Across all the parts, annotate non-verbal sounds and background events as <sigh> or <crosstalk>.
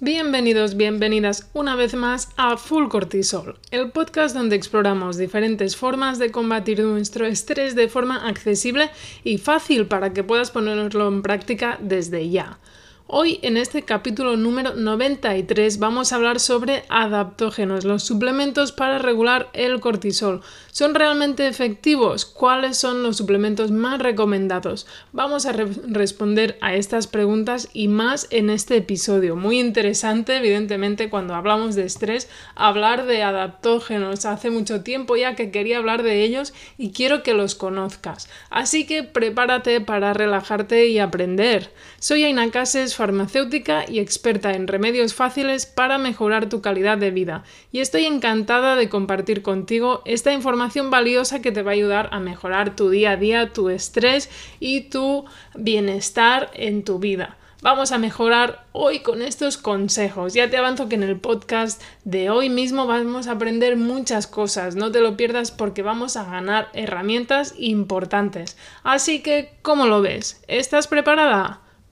Bienvenidos, bienvenidas una vez más a Full Cortisol, el podcast donde exploramos diferentes formas de combatir nuestro estrés de forma accesible y fácil para que puedas ponerlo en práctica desde ya. Hoy en este capítulo número 93 vamos a hablar sobre adaptógenos, los suplementos para regular el cortisol. ¿Son realmente efectivos? ¿Cuáles son los suplementos más recomendados? Vamos a responder a estas preguntas y más en este episodio. Muy interesante, evidentemente, cuando hablamos de estrés, hablar de adaptógenos. Hace mucho tiempo ya que quería hablar de ellos y quiero que los conozcas. Así que prepárate para relajarte y aprender. Soy Aina Cases farmacéutica y experta en remedios fáciles para mejorar tu calidad de vida, y estoy encantada de compartir contigo esta información valiosa que te va a ayudar a mejorar tu día a día, tu estrés y tu bienestar en tu vida. Vamos a mejorar hoy con estos consejos. Ya te avanzo que en el podcast de hoy mismo vamos a aprender muchas cosas. No te lo pierdas porque vamos a ganar herramientas importantes. Así que, ¿cómo lo ves? ¿Estás preparada?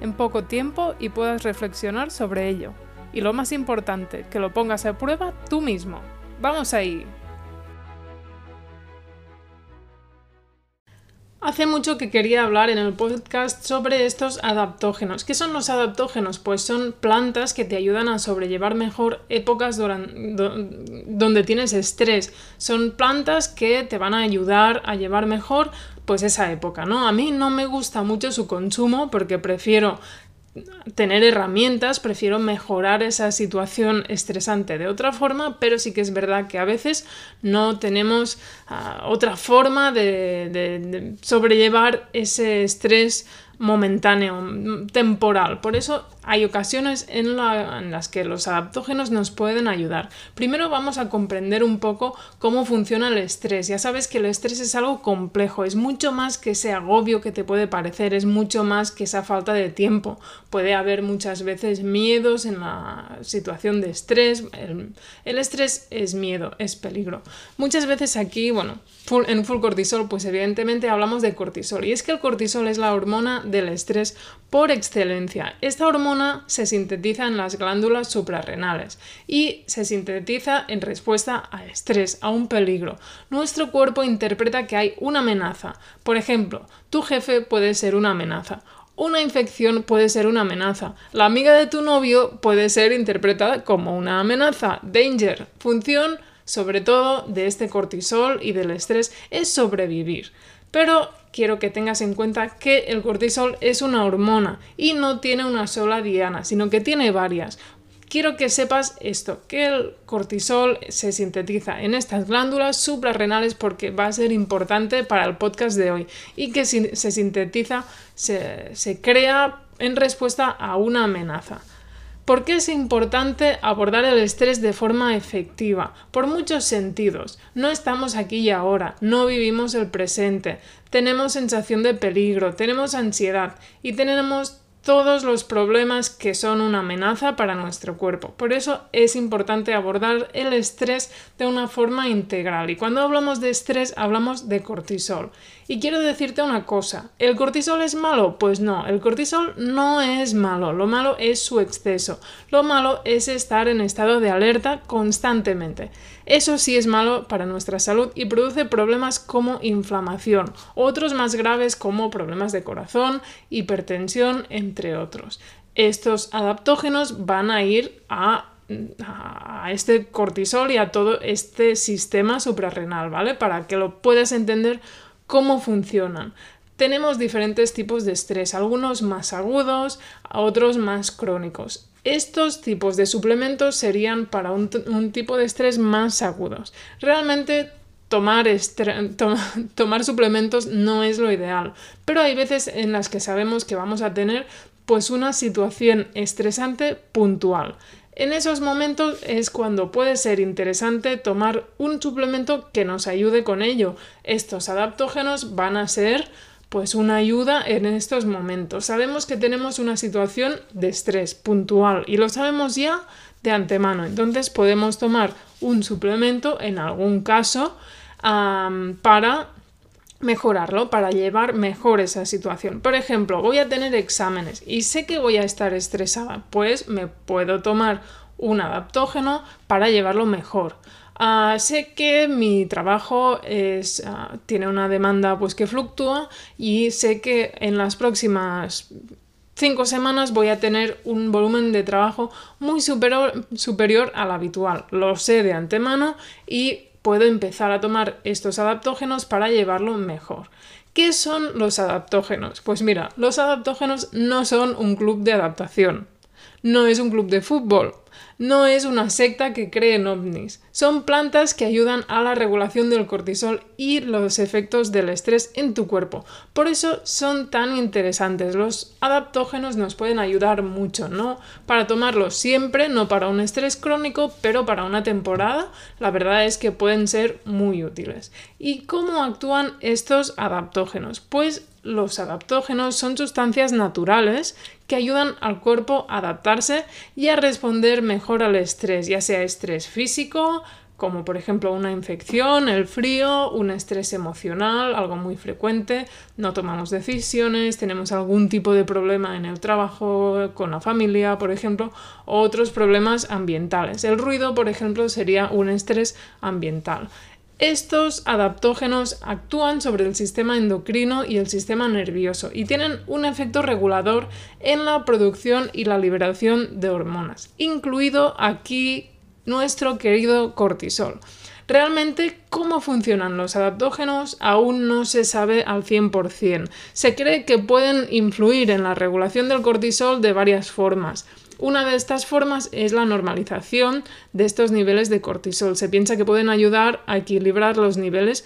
en poco tiempo y puedas reflexionar sobre ello. Y lo más importante, que lo pongas a prueba tú mismo. Vamos ahí. Hace mucho que quería hablar en el podcast sobre estos adaptógenos. ¿Qué son los adaptógenos? Pues son plantas que te ayudan a sobrellevar mejor épocas donde tienes estrés. Son plantas que te van a ayudar a llevar mejor pues esa época, ¿no? A mí no me gusta mucho su consumo porque prefiero tener herramientas, prefiero mejorar esa situación estresante de otra forma, pero sí que es verdad que a veces no tenemos ah, otra forma de sobrellevar ese estrés momentáneo, temporal. Por eso hay ocasiones en, las que los adaptógenos nos pueden ayudar. Primero vamos a comprender un poco cómo funciona el estrés. Ya sabes que el estrés es algo complejo, es mucho más que ese agobio que te puede parecer, es mucho más que esa falta de tiempo. Puede haber muchas veces miedos en la situación de estrés. El, estrés es miedo, es peligro. Muchas veces aquí, bueno, en full cortisol, pues evidentemente hablamos de cortisol. Y es que el cortisol es la hormona del estrés por excelencia. Esta hormona se sintetiza en las glándulas suprarrenales y se sintetiza en respuesta a estrés, a un peligro. Nuestro cuerpo interpreta que hay una amenaza. Por ejemplo, tu jefe puede ser una amenaza. Una infección puede ser una amenaza. La amiga de tu novio puede ser interpretada como una amenaza. Danger. Función sobre todo de este cortisol y del estrés, es sobrevivir. Pero quiero que tengas en cuenta que el cortisol es una hormona y no tiene una sola diana, sino que tiene varias. Quiero que sepas esto, que el cortisol se sintetiza en estas glándulas suprarrenales porque va a ser importante para el podcast de hoy y que se sintetiza, se, se crea en respuesta a una amenaza. ¿Por qué es importante abordar el estrés de forma efectiva? Por muchos sentidos. No estamos aquí y ahora, no vivimos el presente, tenemos sensación de peligro, tenemos ansiedad y tenemos todos los problemas que son una amenaza para nuestro cuerpo. Por eso es importante abordar el estrés de una forma integral. Y cuando hablamos de estrés hablamos de cortisol. Y quiero decirte una cosa, ¿el cortisol es malo? Pues no, el cortisol no es malo, lo malo es su exceso. Lo malo es estar en estado de alerta constantemente. Eso sí es malo para nuestra salud y produce problemas como inflamación, otros más graves como problemas de corazón, hipertensión, entre otros. Estos adaptógenos van a ir a este cortisol y a todo este sistema suprarrenal, ¿vale? Para que lo puedas entender cómo funcionan. Tenemos diferentes tipos de estrés, algunos más agudos, otros más crónicos. Estos tipos de suplementos serían para un, tipo de estrés más agudos. Realmente tomar, <laughs> tomar suplementos no es lo ideal, pero hay veces en las que sabemos que vamos a tener pues una situación estresante puntual. En esos momentos es cuando puede ser interesante tomar un suplemento que nos ayude con ello. Estos adaptógenos van a ser pues una ayuda en estos momentos. Sabemos que tenemos una situación de estrés puntual y lo sabemos ya de antemano. Entonces podemos tomar un suplemento en algún caso para mejorarlo, para llevar mejor esa situación. Por ejemplo, voy a tener exámenes y sé que voy a estar estresada, pues me puedo tomar un adaptógeno para llevarlo mejor. Ah, sé que mi trabajo ah, tiene una demanda pues, que fluctúa y sé que en las próximas cinco semanas voy a tener un volumen de trabajo muy superior, superior al habitual. Lo sé de antemano y puedo empezar a tomar estos adaptógenos para llevarlo mejor. ¿Qué son los adaptógenos? Pues mira, los adaptógenos no son un club de adaptación, no es un club de fútbol, no es una secta que cree en ovnis. Son plantas que ayudan a la regulación del cortisol y los efectos del estrés en tu cuerpo. Por eso son tan interesantes. Los adaptógenos nos pueden ayudar mucho, ¿no? Para tomarlos siempre, no para un estrés crónico, pero para una temporada, la verdad es que pueden ser muy útiles. ¿Y cómo actúan estos adaptógenos? Pues los adaptógenos son sustancias naturales que ayudan al cuerpo a adaptarse y a responder mejor al estrés, ya sea estrés físico, como por ejemplo una infección, el frío, un estrés emocional, algo muy frecuente, no tomamos decisiones, tenemos algún tipo de problema en el trabajo, con la familia, por ejemplo, o otros problemas ambientales. El ruido, por ejemplo, sería un estrés ambiental. Estos adaptógenos actúan sobre el sistema endocrino y el sistema nervioso y tienen un efecto regulador en la producción y la liberación de hormonas, incluido aquí nuestro querido cortisol. Realmente cómo funcionan los adaptógenos aún no se sabe al 100%. Se cree que pueden influir en la regulación del cortisol de varias formas. Una de estas formas es la normalización de estos niveles de cortisol. Se piensa que pueden ayudar a equilibrar los niveles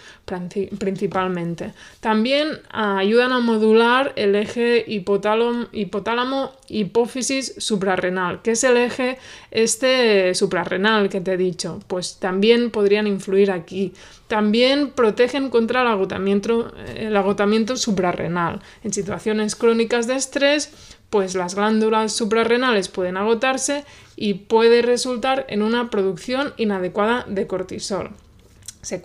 principalmente. También ah, ayudan a modular el eje hipotálamo, hipófisis suprarrenal, que es el eje este suprarrenal que te he dicho. Pues también podrían influir aquí. También protegen contra el agotamiento, el agotamiento suprarrenal. En situaciones crónicas de estrés pues las glándulas suprarrenales pueden agotarse y puede resultar en una producción inadecuada de cortisol. Se,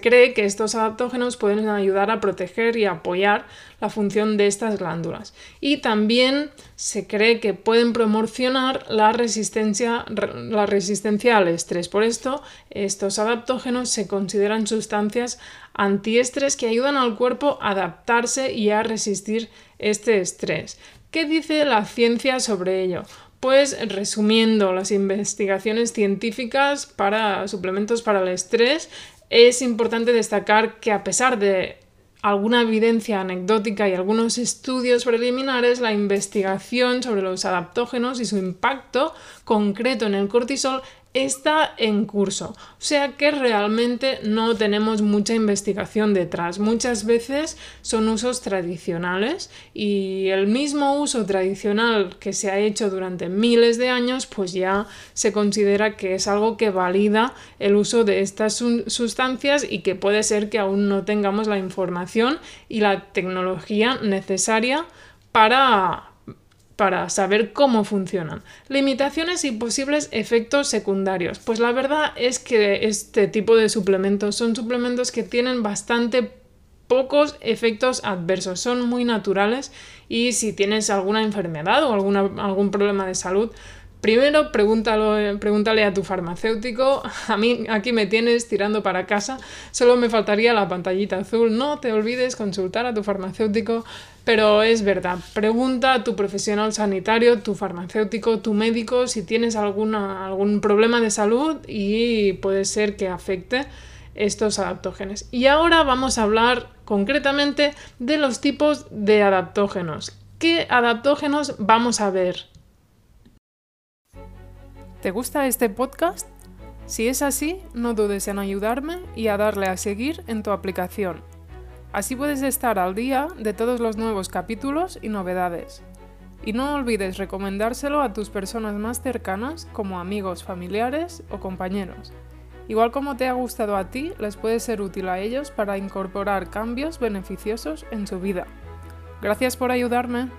cree que estos adaptógenos pueden ayudar a proteger y apoyar la función de estas glándulas. Y también se cree que pueden promocionar la resistencia, la resistencia al estrés. Por esto, estos adaptógenos se consideran sustancias antiestrés que ayudan al cuerpo a adaptarse y a resistir este estrés. ¿Qué dice la ciencia sobre ello? Pues resumiendo las investigaciones científicas para suplementos para el estrés, es importante destacar que a pesar de alguna evidencia anecdótica y algunos estudios preliminares, la investigación sobre los adaptógenos y su impacto concreto en el cortisol está en curso. O sea que realmente no tenemos mucha investigación detrás. Muchas veces son usos tradicionales y el mismo uso tradicional que se ha hecho durante miles de años, pues ya se considera que es algo que valida el uso de estas sustancias y que puede ser que aún no tengamos la información y la tecnología necesaria para para saber cómo funcionan. Limitaciones y posibles efectos secundarios. Pues la verdad es que este tipo de suplementos son suplementos que tienen bastante pocos efectos adversos, son muy naturales y si tienes alguna enfermedad o algún problema de salud, Primero, pregúntale a tu farmacéutico. A mí aquí me tienes tirando para casa. Solo me faltaría la pantallita azul. No te olvides consultar a tu farmacéutico. Pero es verdad, pregunta a tu profesional sanitario, tu farmacéutico, tu médico si tienes alguna, algún problema de salud y puede ser que afecte estos adaptógenos. Y ahora vamos a hablar concretamente de los tipos de adaptógenos. ¿Qué adaptógenos vamos a ver? ¿Te gusta este podcast? Si es así, no dudes en ayudarme y a darle a seguir en tu aplicación. Así puedes estar al día de todos los nuevos capítulos y novedades. Y no olvides recomendárselo a tus personas más cercanas como amigos, familiares o compañeros. Igual como te ha gustado a ti, les puede ser útil a ellos para incorporar cambios beneficiosos en su vida. Gracias por ayudarme.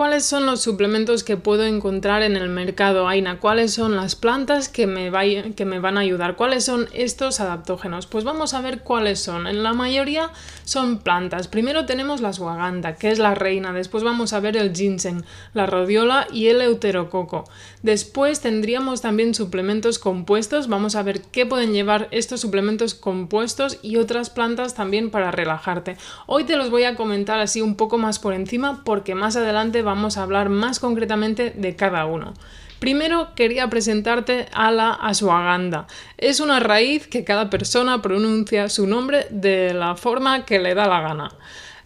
¿Cuáles son los suplementos que puedo encontrar en el mercado, Aina? ¿Cuáles son las plantas que me, van a ayudar? ¿Cuáles son estos adaptógenos? Pues vamos a ver cuáles son. En la mayoría son plantas. Primero tenemos la suaganda, que es la reina. Después vamos a ver el ginseng, la rodiola y el euterococo. Después tendríamos también suplementos compuestos. Vamos a ver qué pueden llevar estos suplementos compuestos y otras plantas también para relajarte. Hoy te los voy a comentar así un poco más por encima porque más adelante vamos a hablar más concretamente de cada uno. Primero quería presentarte a la ashwagandha. Es una raíz que cada persona pronuncia su nombre de la forma que le da la gana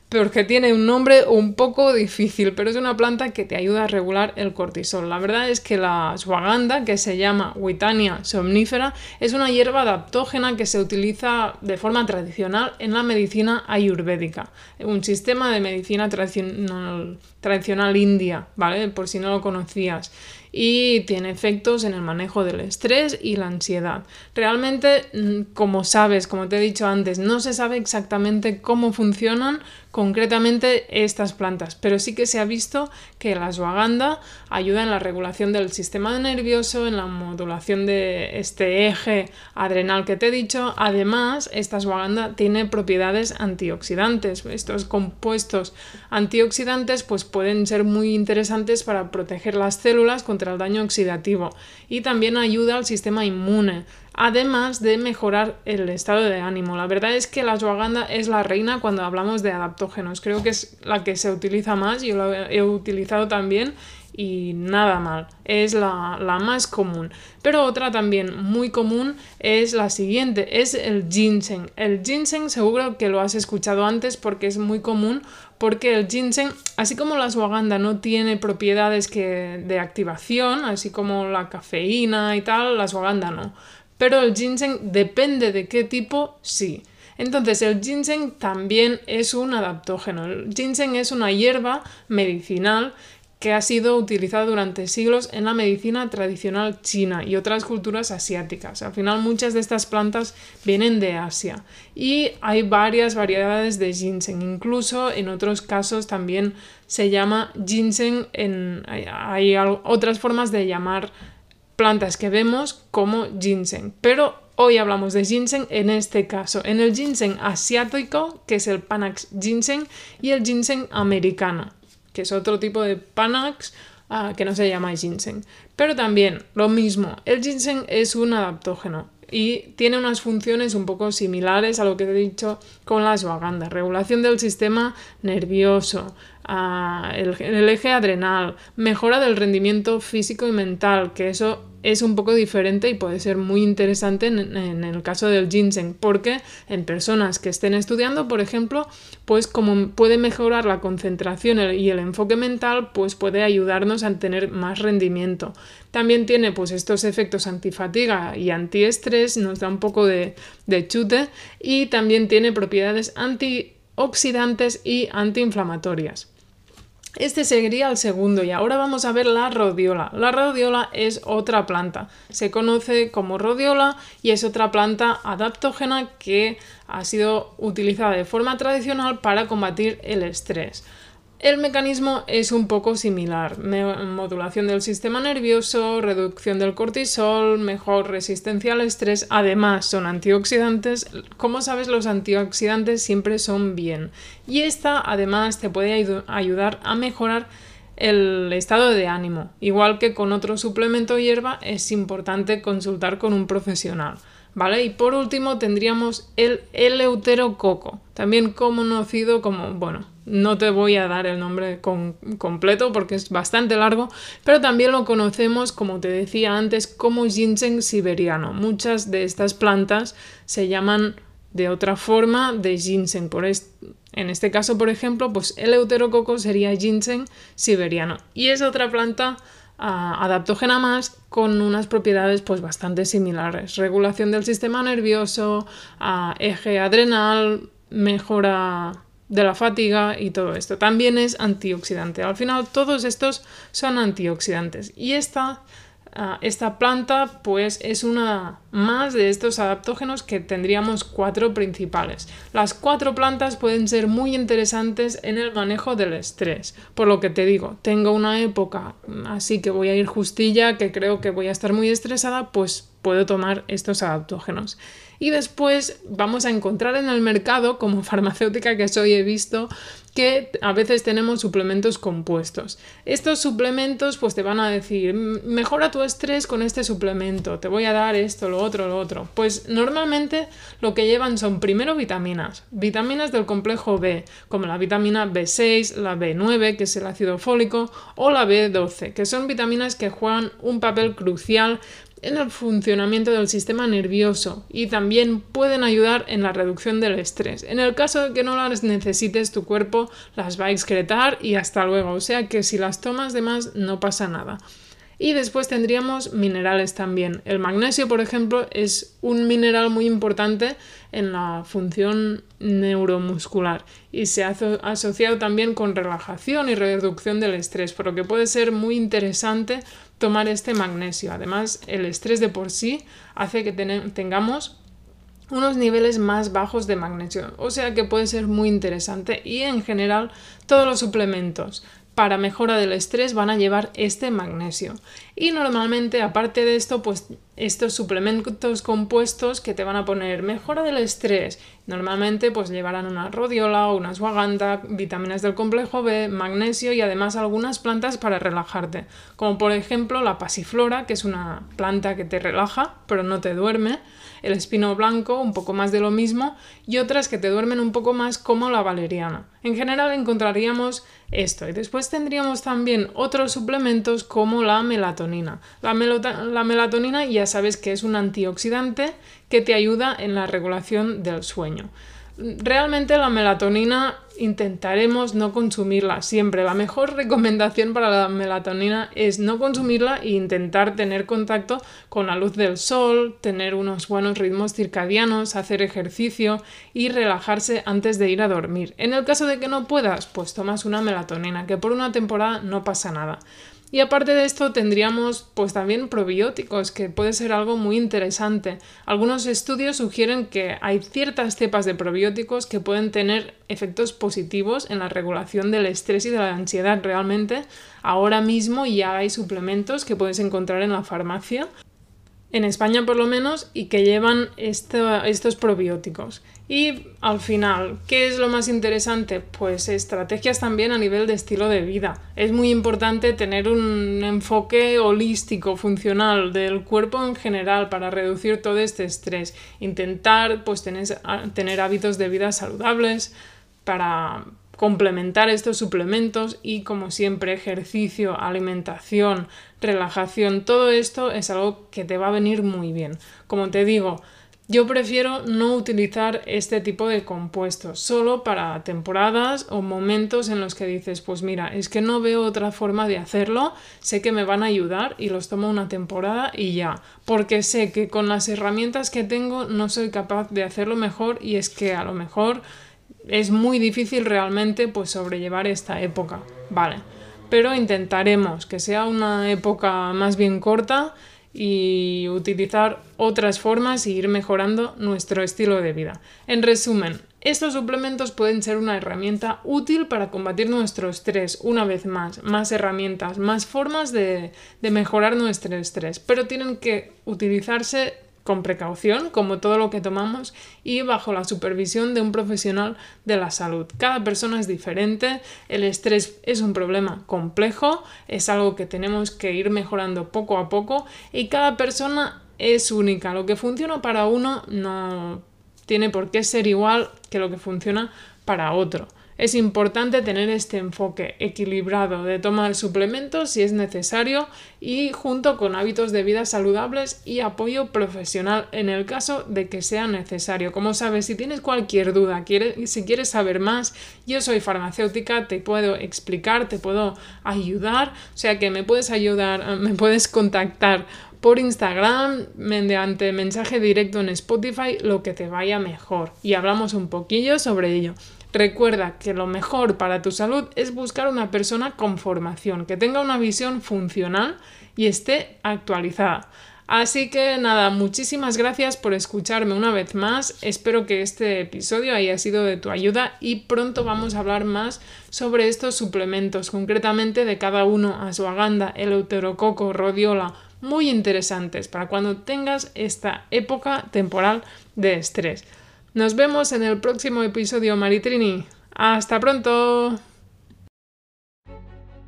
porque tiene un nombre un poco difícil, pero es una planta que te ayuda a regular el cortisol. La verdad es que la ashwagandha, que se llama Witania somnífera, es una hierba adaptógena que se utiliza de forma tradicional en la medicina ayurvédica, un sistema de medicina tradicional, tradicional india, ¿vale? Por si no lo conocías y tiene efectos en el manejo del estrés y la ansiedad. Realmente, mm, como sabes, como te he dicho antes, no se sabe exactamente cómo funcionan concretamente estas plantas, pero sí que se ha visto que la ashwagandha ayuda en la regulación del sistema nervioso, en la modulación de este eje adrenal que te he dicho. Además, esta ashwagandha tiene propiedades antioxidantes. Estos compuestos antioxidantes pues pueden ser muy interesantes para proteger las células contra el daño oxidativo y también ayuda al sistema inmune además de mejorar el estado de ánimo. La verdad es que la ashwagandha es la reina cuando hablamos de adaptógenos. Creo que es la que se utiliza más, yo la he utilizado también y nada mal, es la, la, más común. Pero otra también muy común es la siguiente, es el ginseng. El ginseng seguro que lo has escuchado antes porque es muy común, porque el ginseng, así como la ashwagandha no tiene propiedades que, de activación, así como la cafeína y tal, la ashwagandha no pero el ginseng depende de qué tipo, sí. Entonces el ginseng también es un adaptógeno. El ginseng es una hierba medicinal que ha sido utilizada durante siglos en la medicina tradicional china y otras culturas asiáticas. Al final muchas de estas plantas vienen de Asia y hay varias variedades de ginseng. Incluso en otros casos también se llama ginseng, en, hay otras formas de llamar plantas que vemos como ginseng. Pero hoy hablamos de ginseng en este caso, en el ginseng asiático, que es el Panax ginseng, y el ginseng americano, que es otro tipo de Panax ah, que no se llama ginseng. Pero también lo mismo, el ginseng es un adaptógeno y tiene unas funciones un poco similares a lo que he dicho con la ashwagandha, regulación del sistema nervioso, el, eje adrenal, mejora del rendimiento físico y mental, que eso es un poco diferente y puede ser muy interesante en, el caso del ginseng, porque en personas que estén estudiando, por ejemplo, pues como puede mejorar la concentración y el enfoque mental, pues puede ayudarnos a tener más rendimiento. También tiene pues estos efectos antifatiga y antiestrés, nos da un poco de, de chute y también tiene propiedades antioxidantes y antiinflamatorias. Este sería el segundo y ahora vamos a ver la rodiola. La rodiola es otra planta, se conoce como rodiola y es otra planta adaptógena que ha sido utilizada de forma tradicional para combatir el estrés. El mecanismo es un poco similar, modulación del sistema nervioso, reducción del cortisol, mejor resistencia al estrés, además son antioxidantes, como sabes los antioxidantes siempre son bien y esta además te puede ayudar a mejorar el estado de ánimo, igual que con otro suplemento hierba es importante consultar con un profesional. ¿Vale? Y por último tendríamos el eleuterococo, también conocido como, bueno, no te voy a dar el nombre completo porque es bastante largo, pero también lo conocemos, como te decía antes, como ginseng siberiano. Muchas de estas plantas se llaman de otra forma de ginseng. En este caso, por ejemplo, pues el euterococo sería ginseng siberiano. Y es otra planta ah, adaptógena más con unas propiedades pues bastante similares. Regulación del sistema nervioso, ah, eje adrenal, mejora de la fatiga y todo esto. También es antioxidante. Al final todos estos son antioxidantes. Y esta, ah, esta planta pues es una más de estos adaptógenos que tendríamos cuatro principales. Las cuatro plantas pueden ser muy interesantes en el manejo del estrés. Por lo que te digo, tengo una época así que voy a ir justilla, que creo que voy a estar muy estresada, pues puedo tomar estos adaptógenos. Y después vamos a encontrar en el mercado, como <laughs> farmacéutica que soy, he visto que a veces tenemos suplementos compuestos. Estos suplementos pues te van a decir, mejora tu estrés con este suplemento, te voy a dar esto, lo otro, lo otro. Pues normalmente lo que llevan son primero vitaminas, vitaminas del complejo B, como la vitamina B6, la B9, que es el ácido fólico, o la B12, que son vitaminas que juegan un papel crucial en el funcionamiento del sistema nervioso y también pueden ayudar en la reducción del estrés. En el caso de que no las necesites, tu cuerpo las va a excretar y hasta luego. O sea que si las tomas de más no pasa nada. Y después tendríamos minerales también. El magnesio, por ejemplo, es un mineral muy importante en la función neuromuscular y se ha asociado también con relajación y reducción del estrés, por lo que puede ser muy interesante tomar este magnesio. Además, el estrés de por sí hace que tengamos unos niveles más bajos de magnesio, o sea que puede ser muy interesante y en general todos los suplementos para mejora del estrés van a llevar este magnesio. Y normalmente, aparte de esto, pues estos suplementos compuestos que te van a poner mejora del estrés, normalmente pues llevarán una rodiola una ashwagandha, vitaminas del complejo B, magnesio y además algunas plantas para relajarte, como por ejemplo la pasiflora, que es una planta que te relaja, pero no te duerme, el espino blanco, un poco más de lo mismo, y otras que te duermen un poco más como la valeriana. En general encontraríamos esto y después tendríamos también otros suplementos como la melatonina. La, la melatonina ya sabes que es un antioxidante que te ayuda en la regulación del sueño. Realmente la melatonina intentaremos no consumirla siempre. La mejor <laughs> recomendación para la melatonina es no consumirla e intentar tener contacto con la luz del sol, tener unos buenos ritmos circadianos, hacer ejercicio y relajarse antes de ir a dormir. En el caso de que no puedas, pues tomas una melatonina, que por una temporada no pasa nada. Y aparte de esto tendríamos pues también probióticos, que puede ser algo muy interesante. Algunos estudios sugieren que hay ciertas cepas de probióticos que pueden tener efectos positivos en la regulación del estrés y de la ansiedad. Realmente ahora mismo ya hay suplementos que puedes encontrar en la farmacia en España por lo menos, y que llevan estos probióticos. Y al final, ¿qué es lo más interesante? Pues estrategias también a nivel de estilo de vida. Es muy importante tener un enfoque holístico, funcional del cuerpo en general para reducir todo este estrés. Intentar pues tener, tener hábitos de vida saludables para complementar estos suplementos y como siempre ejercicio, alimentación, relajación, todo esto es algo que te va a venir muy bien. Como te digo, yo prefiero no utilizar este tipo de compuestos, solo para temporadas o momentos en los que dices, pues mira, es que no veo otra forma de hacerlo, sé que me van a ayudar y los tomo una temporada y ya, porque sé que con las herramientas que tengo no soy capaz de hacerlo mejor y es que a lo mejor es muy difícil realmente pues sobrellevar esta época, vale. Pero intentaremos que sea una época más bien corta y utilizar otras formas y ir mejorando nuestro estilo de vida. En resumen, estos suplementos pueden ser una herramienta útil para combatir nuestro estrés, una vez más, más herramientas, más formas de, de mejorar nuestro estrés, pero tienen que utilizarse con precaución, como todo lo que tomamos, y bajo la supervisión de un profesional de la salud. Cada persona es diferente, el estrés es un problema complejo, es algo que tenemos que ir mejorando poco a poco y cada persona es única. Lo que funciona para uno no tiene por qué ser igual que lo que funciona para otro. Es importante tener este enfoque equilibrado de tomar suplementos si es necesario y junto con hábitos de vida saludables y apoyo profesional en el caso de que sea necesario. Como sabes, si tienes cualquier duda, si quieres saber más, yo soy farmacéutica, te puedo explicar, te puedo ayudar, o sea que me puedes ayudar, <laughs> me puedes contactar por Instagram, mediante mensaje directo en Spotify, lo que te vaya mejor. Y hablamos un poquillo sobre ello. Recuerda que lo mejor para tu salud es buscar una persona con formación, que tenga una visión funcional y esté actualizada. Así que nada, muchísimas gracias por escucharme una vez más. Espero que este episodio haya sido de tu ayuda y pronto vamos a hablar más sobre estos suplementos, concretamente de cada uno, a su aganda, el euterococo, rodiola, muy interesantes para cuando tengas esta época temporal de estrés. Nos vemos en el próximo episodio, Maritrini. ¡Hasta pronto!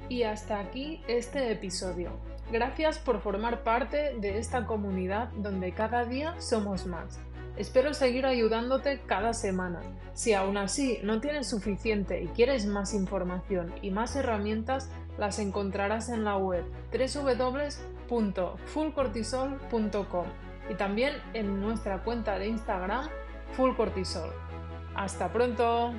Y hasta aquí este episodio. Gracias por formar parte de esta comunidad donde cada día somos más. Espero seguir ayudándote cada semana. Si aún así no tienes suficiente y quieres más información y más herramientas, las encontrarás en la web www.fullcortisol.com y también en nuestra cuenta de Instagram Full Cortisol. Hasta pronto.